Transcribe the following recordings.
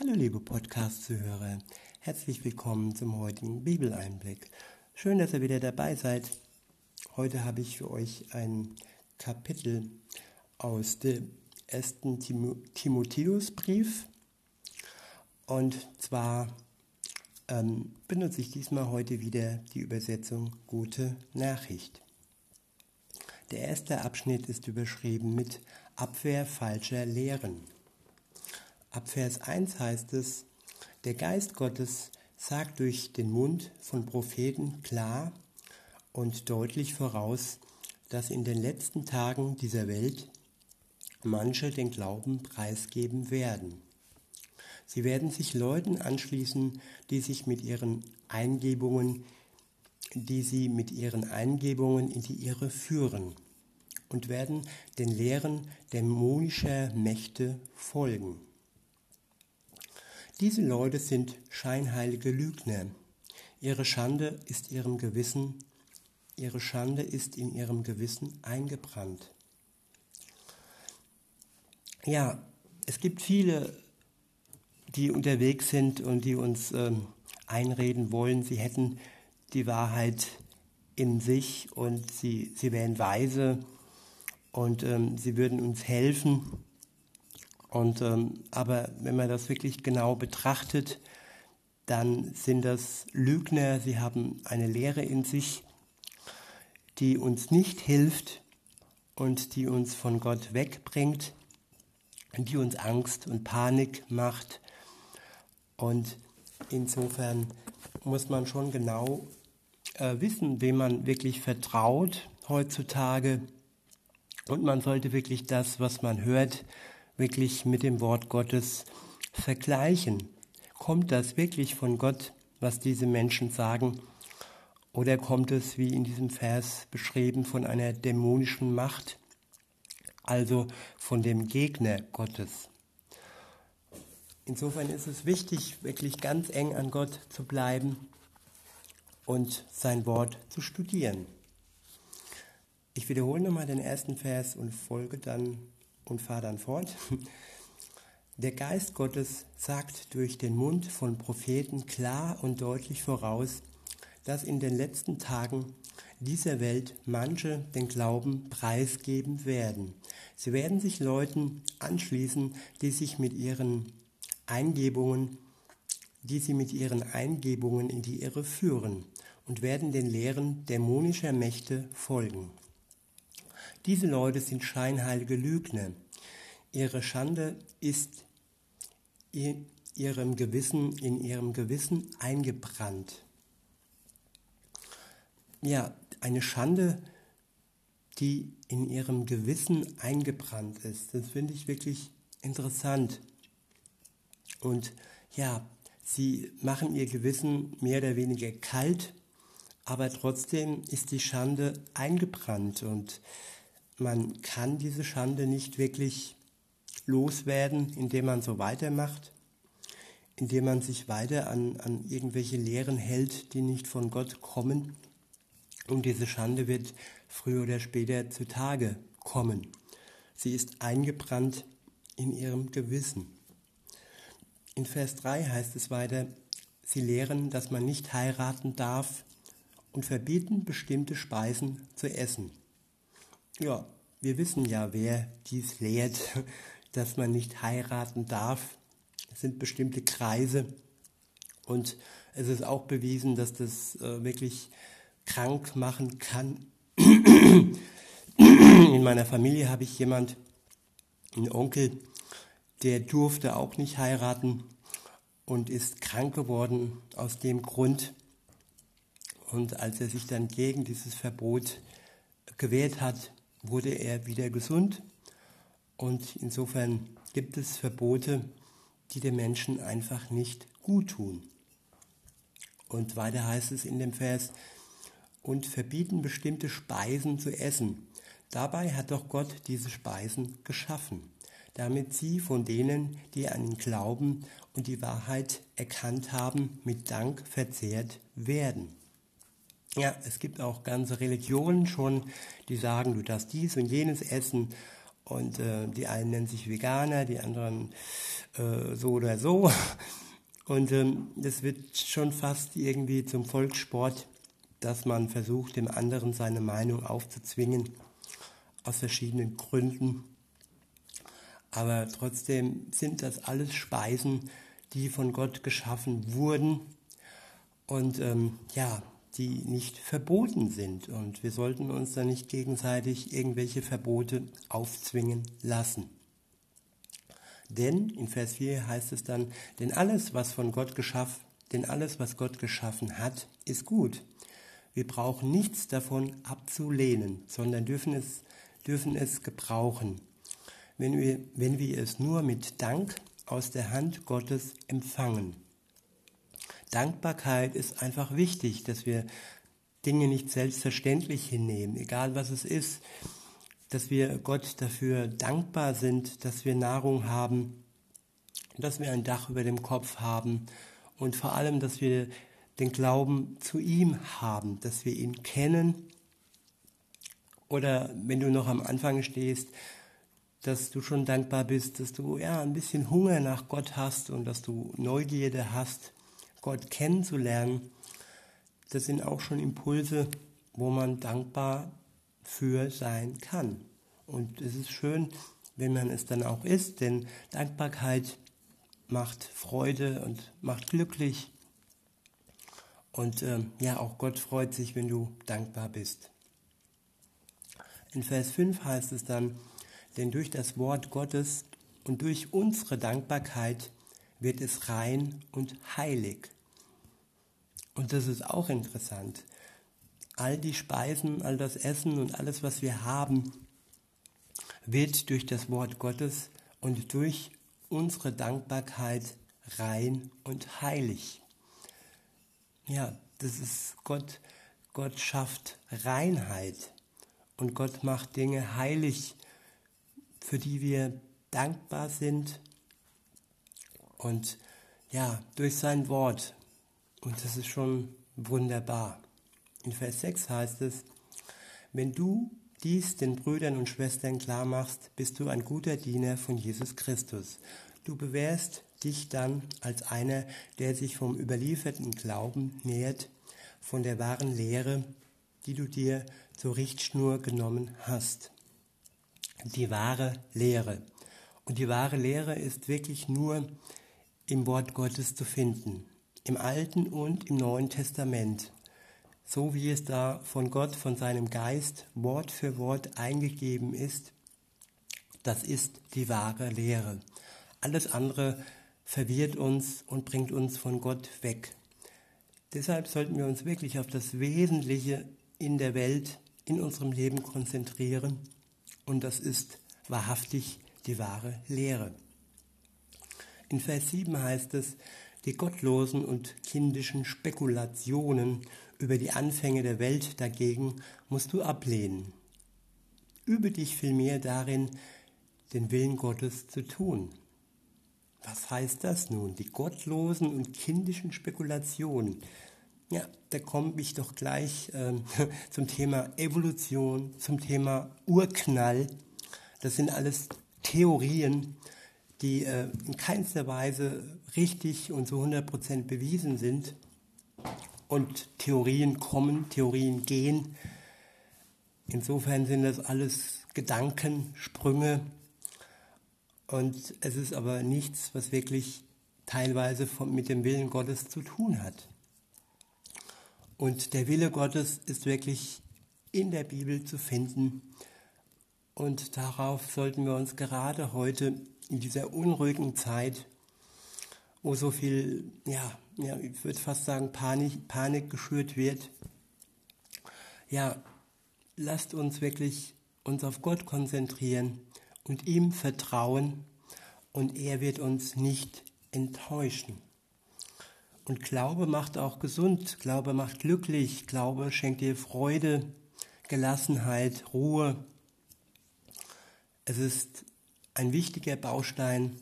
Hallo liebe Podcast-Zuhörer, herzlich willkommen zum heutigen Bibeleinblick. Schön, dass ihr wieder dabei seid. Heute habe ich für euch ein Kapitel aus dem ersten Tim Timotheusbrief und zwar ähm, benutze ich diesmal heute wieder die Übersetzung Gute Nachricht. Der erste Abschnitt ist überschrieben mit Abwehr falscher Lehren. Ab Vers 1 heißt es, der Geist Gottes sagt durch den Mund von Propheten klar und deutlich voraus, dass in den letzten Tagen dieser Welt manche den Glauben preisgeben werden. Sie werden sich Leuten anschließen, die sich mit ihren Eingebungen, die sie mit ihren Eingebungen in die Irre führen und werden den Lehren dämonischer Mächte folgen. Diese Leute sind scheinheilige Lügner. Ihre Schande ist ihrem Gewissen, ihre Schande ist in ihrem Gewissen eingebrannt. Ja, es gibt viele, die unterwegs sind und die uns ähm, einreden wollen, sie hätten die Wahrheit in sich und sie, sie wären weise und ähm, sie würden uns helfen. Und, ähm, aber wenn man das wirklich genau betrachtet, dann sind das Lügner, sie haben eine Lehre in sich, die uns nicht hilft und die uns von Gott wegbringt, die uns Angst und Panik macht. Und insofern muss man schon genau äh, wissen, wem man wirklich vertraut heutzutage. Und man sollte wirklich das, was man hört, wirklich mit dem Wort Gottes vergleichen. Kommt das wirklich von Gott, was diese Menschen sagen? Oder kommt es, wie in diesem Vers beschrieben, von einer dämonischen Macht, also von dem Gegner Gottes? Insofern ist es wichtig, wirklich ganz eng an Gott zu bleiben und sein Wort zu studieren. Ich wiederhole nochmal den ersten Vers und folge dann und fahre dann fort. Der Geist Gottes sagt durch den Mund von Propheten klar und deutlich voraus, dass in den letzten Tagen dieser Welt manche den Glauben preisgeben werden. Sie werden sich Leuten anschließen, die sich mit ihren Eingebungen, die sie mit ihren Eingebungen in die Irre führen und werden den Lehren dämonischer Mächte folgen. Diese Leute sind scheinheilige Lügner. Ihre Schande ist in ihrem Gewissen, in ihrem Gewissen eingebrannt. Ja, eine Schande, die in ihrem Gewissen eingebrannt ist. Das finde ich wirklich interessant. Und ja, sie machen ihr Gewissen mehr oder weniger kalt, aber trotzdem ist die Schande eingebrannt und man kann diese Schande nicht wirklich loswerden, indem man so weitermacht, indem man sich weiter an, an irgendwelche Lehren hält, die nicht von Gott kommen. Und diese Schande wird früher oder später zutage kommen. Sie ist eingebrannt in ihrem Gewissen. In Vers 3 heißt es weiter, sie lehren, dass man nicht heiraten darf und verbieten bestimmte Speisen zu essen. Ja, wir wissen ja, wer dies lehrt, dass man nicht heiraten darf. Es sind bestimmte Kreise und es ist auch bewiesen, dass das äh, wirklich krank machen kann. In meiner Familie habe ich jemand, einen Onkel, der durfte auch nicht heiraten und ist krank geworden aus dem Grund. Und als er sich dann gegen dieses Verbot gewehrt hat, wurde er wieder gesund. Und insofern gibt es Verbote, die den Menschen einfach nicht gut tun. Und weiter heißt es in dem Vers, und verbieten bestimmte Speisen zu essen. Dabei hat doch Gott diese Speisen geschaffen, damit sie von denen, die an ihn glauben und die Wahrheit erkannt haben, mit Dank verzehrt werden. Ja, es gibt auch ganze Religionen schon, die sagen, du darfst dies und jenes essen Und äh, die einen nennen sich Veganer, die anderen äh, so oder so. Und ähm, das wird schon fast irgendwie zum Volkssport, dass man versucht, dem anderen seine Meinung aufzuzwingen, aus verschiedenen Gründen. Aber trotzdem sind das alles Speisen, die von Gott geschaffen wurden und ähm, ja, die nicht verboten sind. Und wir sollten uns da nicht gegenseitig irgendwelche Verbote aufzwingen lassen. Denn in Vers 4 heißt es dann, denn alles, was von Gott geschaffen, denn alles, was Gott geschaffen hat, ist gut. Wir brauchen nichts davon abzulehnen, sondern dürfen es, dürfen es gebrauchen, wenn wir, wenn wir es nur mit Dank aus der Hand Gottes empfangen. Dankbarkeit ist einfach wichtig, dass wir Dinge nicht selbstverständlich hinnehmen, egal was es ist, dass wir Gott dafür dankbar sind, dass wir Nahrung haben, dass wir ein Dach über dem Kopf haben und vor allem, dass wir den Glauben zu ihm haben, dass wir ihn kennen. Oder wenn du noch am Anfang stehst, dass du schon dankbar bist, dass du ja ein bisschen Hunger nach Gott hast und dass du Neugierde hast, Gott kennenzulernen. Das sind auch schon Impulse, wo man dankbar für sein kann. Und es ist schön, wenn man es dann auch ist, denn Dankbarkeit macht Freude und macht glücklich. Und ähm, ja, auch Gott freut sich, wenn du dankbar bist. In Vers 5 heißt es dann, denn durch das Wort Gottes und durch unsere Dankbarkeit wird es rein und heilig. Und das ist auch interessant. All die Speisen, all das Essen und alles, was wir haben, wird durch das Wort Gottes und durch unsere Dankbarkeit rein und heilig. Ja, das ist Gott. Gott schafft Reinheit und Gott macht Dinge heilig für die wir dankbar sind. Und ja, durch sein Wort. Und das ist schon wunderbar. In Vers 6 heißt es, wenn du dies den Brüdern und Schwestern klar machst, bist du ein guter Diener von Jesus Christus. Du bewährst dich dann als einer, der sich vom überlieferten Glauben nähert, von der wahren Lehre, die du dir zur Richtschnur genommen hast die wahre Lehre. Und die wahre Lehre ist wirklich nur im Wort Gottes zu finden, im Alten und im Neuen Testament, so wie es da von Gott, von seinem Geist Wort für Wort eingegeben ist. Das ist die wahre Lehre. Alles andere verwirrt uns und bringt uns von Gott weg. Deshalb sollten wir uns wirklich auf das Wesentliche in der Welt, in unserem Leben konzentrieren und das ist wahrhaftig die wahre Lehre. In Vers 7 heißt es, die gottlosen und kindischen Spekulationen über die Anfänge der Welt dagegen musst du ablehnen. Übe dich vielmehr darin, den Willen Gottes zu tun. Was heißt das nun? Die gottlosen und kindischen Spekulationen. Ja, da komme ich doch gleich äh, zum Thema Evolution, zum Thema Urknall. Das sind alles Theorien, die äh, in keinster Weise richtig und zu 100% bewiesen sind. Und Theorien kommen, Theorien gehen. Insofern sind das alles Gedankensprünge. Und es ist aber nichts, was wirklich teilweise von, mit dem Willen Gottes zu tun hat. Und der Wille Gottes ist wirklich in der Bibel zu finden. Und darauf sollten wir uns gerade heute in dieser unruhigen Zeit, wo so viel, ja, ja ich würde fast sagen, Panik, Panik geschürt wird, ja, lasst uns wirklich uns auf Gott konzentrieren und ihm vertrauen und er wird uns nicht enttäuschen. Und Glaube macht auch gesund, Glaube macht glücklich, Glaube schenkt dir Freude, Gelassenheit, Ruhe. Es ist ein wichtiger Baustein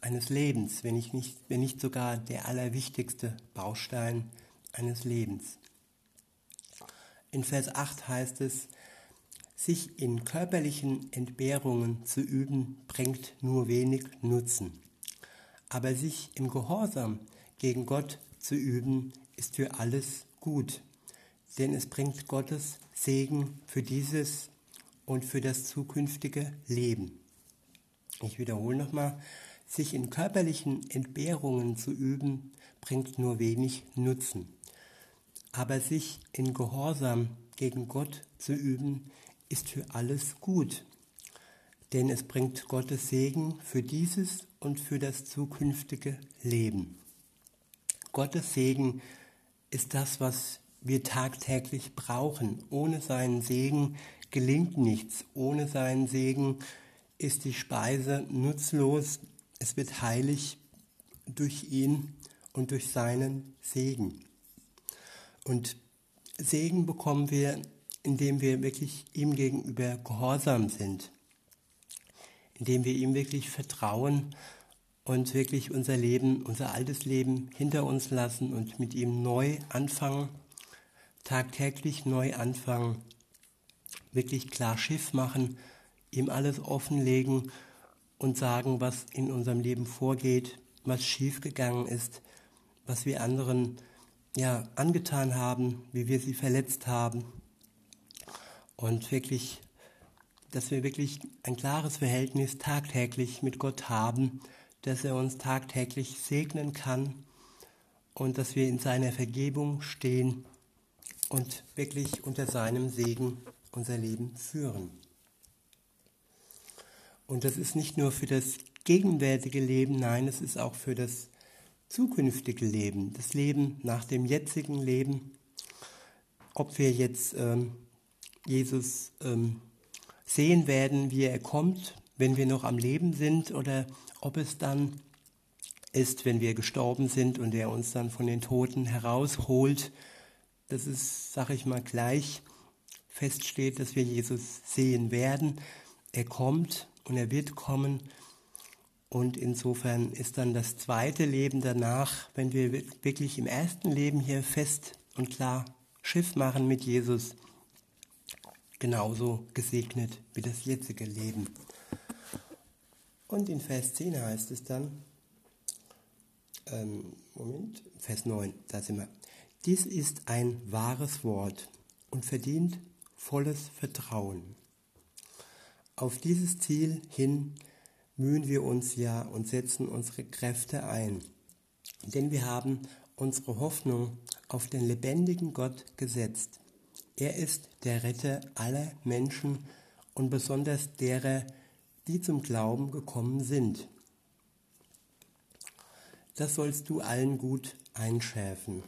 eines Lebens, wenn, ich nicht, wenn nicht sogar der allerwichtigste Baustein eines Lebens. In Vers 8 heißt es, sich in körperlichen Entbehrungen zu üben, bringt nur wenig Nutzen. Aber sich im Gehorsam gegen Gott zu üben, ist für alles gut, denn es bringt Gottes Segen für dieses und für das zukünftige Leben. Ich wiederhole nochmal, sich in körperlichen Entbehrungen zu üben, bringt nur wenig Nutzen. Aber sich in Gehorsam gegen Gott zu üben, ist für alles gut, denn es bringt Gottes Segen für dieses und für das zukünftige Leben. Gottes Segen ist das, was wir tagtäglich brauchen. Ohne seinen Segen gelingt nichts. Ohne seinen Segen ist die Speise nutzlos. Es wird heilig durch ihn und durch seinen Segen. Und Segen bekommen wir indem wir wirklich ihm gegenüber gehorsam sind, indem wir ihm wirklich vertrauen und wirklich unser Leben, unser altes Leben hinter uns lassen und mit ihm neu anfangen, tagtäglich neu anfangen, wirklich klar Schiff machen, ihm alles offenlegen und sagen, was in unserem Leben vorgeht, was schiefgegangen ist, was wir anderen ja angetan haben, wie wir sie verletzt haben und wirklich, dass wir wirklich ein klares Verhältnis tagtäglich mit Gott haben, dass er uns tagtäglich segnen kann und dass wir in seiner Vergebung stehen und wirklich unter seinem Segen unser Leben führen. Und das ist nicht nur für das gegenwärtige Leben, nein, es ist auch für das zukünftige Leben, das Leben nach dem jetzigen Leben. Ob wir jetzt ähm, Jesus ähm, sehen werden, wie er kommt, wenn wir noch am Leben sind oder ob es dann ist, wenn wir gestorben sind und er uns dann von den Toten herausholt. Das ist, sag ich mal, gleich feststeht, dass wir Jesus sehen werden. Er kommt und er wird kommen. Und insofern ist dann das zweite Leben danach, wenn wir wirklich im ersten Leben hier fest und klar Schiff machen mit Jesus, genauso gesegnet wie das jetzige Leben. Und in Vers 10 heißt es dann, ähm, Moment, Vers 9, da sind wir. Dies ist ein wahres Wort und verdient volles Vertrauen. Auf dieses Ziel hin mühen wir uns ja und setzen unsere Kräfte ein, denn wir haben unsere Hoffnung auf den lebendigen Gott gesetzt er ist der Retter aller Menschen und besonders derer, die zum Glauben gekommen sind. Das sollst du allen gut einschärfen.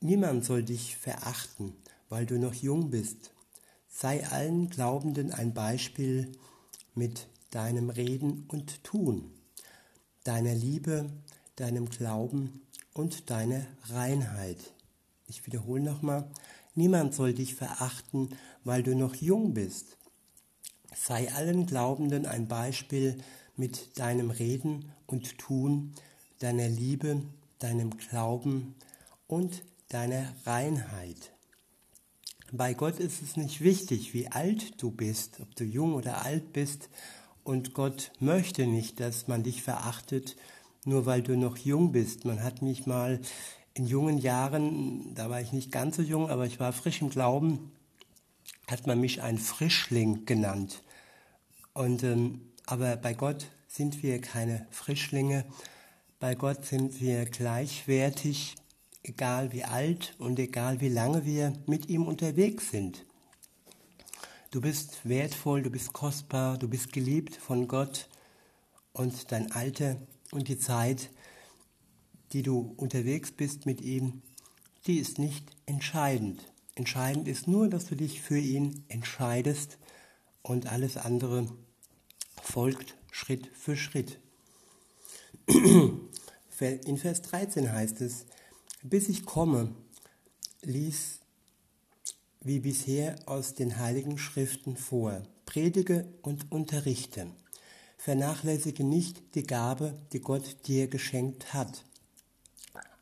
Niemand soll dich verachten, weil du noch jung bist. Sei allen Glaubenden ein Beispiel mit deinem Reden und Tun, deiner Liebe, deinem Glauben und deiner Reinheit. Ich wiederhole nochmal, niemand soll dich verachten, weil du noch jung bist. Sei allen Glaubenden ein Beispiel mit deinem Reden und Tun, deiner Liebe, deinem Glauben und deiner Reinheit. Bei Gott ist es nicht wichtig, wie alt du bist, ob du jung oder alt bist, und Gott möchte nicht, dass man dich verachtet, nur weil du noch jung bist. Man hat mich mal in jungen Jahren, da war ich nicht ganz so jung, aber ich war frisch im Glauben, hat man mich ein Frischling genannt. Und, ähm, aber bei Gott sind wir keine Frischlinge. Bei Gott sind wir gleichwertig, egal wie alt und egal wie lange wir mit ihm unterwegs sind. Du bist wertvoll, du bist kostbar, du bist geliebt von Gott und dein Alter und die Zeit die du unterwegs bist mit ihm, die ist nicht entscheidend. Entscheidend ist nur, dass du dich für ihn entscheidest und alles andere folgt Schritt für Schritt. In Vers 13 heißt es, bis ich komme, lies wie bisher aus den heiligen Schriften vor, predige und unterrichte. Vernachlässige nicht die Gabe, die Gott dir geschenkt hat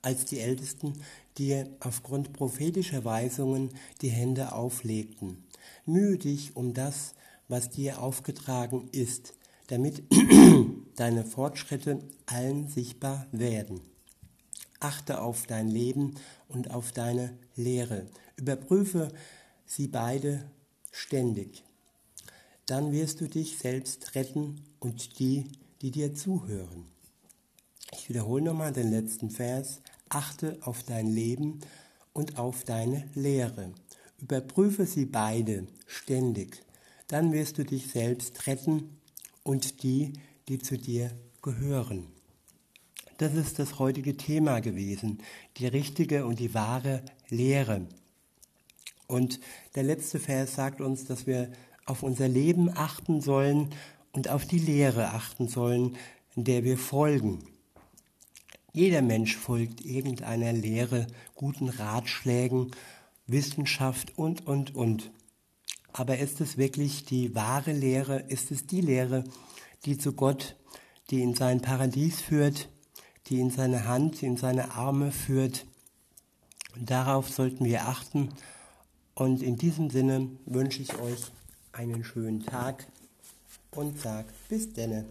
als die Ältesten dir aufgrund prophetischer Weisungen die Hände auflegten. Mühe dich um das, was dir aufgetragen ist, damit deine Fortschritte allen sichtbar werden. Achte auf dein Leben und auf deine Lehre. Überprüfe sie beide ständig. Dann wirst du dich selbst retten und die, die dir zuhören. Ich wiederhole nochmal den letzten Vers. Achte auf dein Leben und auf deine Lehre. Überprüfe sie beide ständig. Dann wirst du dich selbst retten und die, die zu dir gehören. Das ist das heutige Thema gewesen, die richtige und die wahre Lehre. Und der letzte Vers sagt uns, dass wir auf unser Leben achten sollen und auf die Lehre achten sollen, der wir folgen. Jeder Mensch folgt irgendeiner Lehre, guten Ratschlägen, Wissenschaft und, und, und. Aber ist es wirklich die wahre Lehre? Ist es die Lehre, die zu Gott, die in sein Paradies führt, die in seine Hand, in seine Arme führt? Darauf sollten wir achten. Und in diesem Sinne wünsche ich euch einen schönen Tag und sag bis denne.